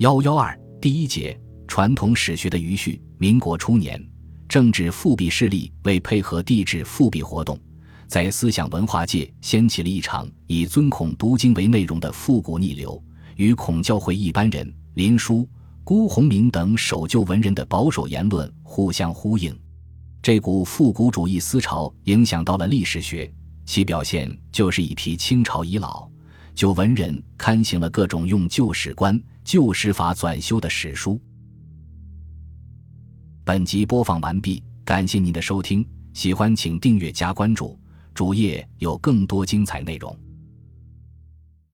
幺幺二第一节传统史学的余绪。民国初年，政治复辟势力为配合帝制复辟活动，在思想文化界掀起了一场以尊孔读经为内容的复古逆流，与孔教会一般人林殊、辜鸿铭等守旧文人的保守言论互相呼应。这股复古主义思潮影响到了历史学，其表现就是一批清朝遗老旧文人刊行了各种用旧史观。旧史法纂修的史书。本集播放完毕，感谢您的收听，喜欢请订阅加关注，主页有更多精彩内容。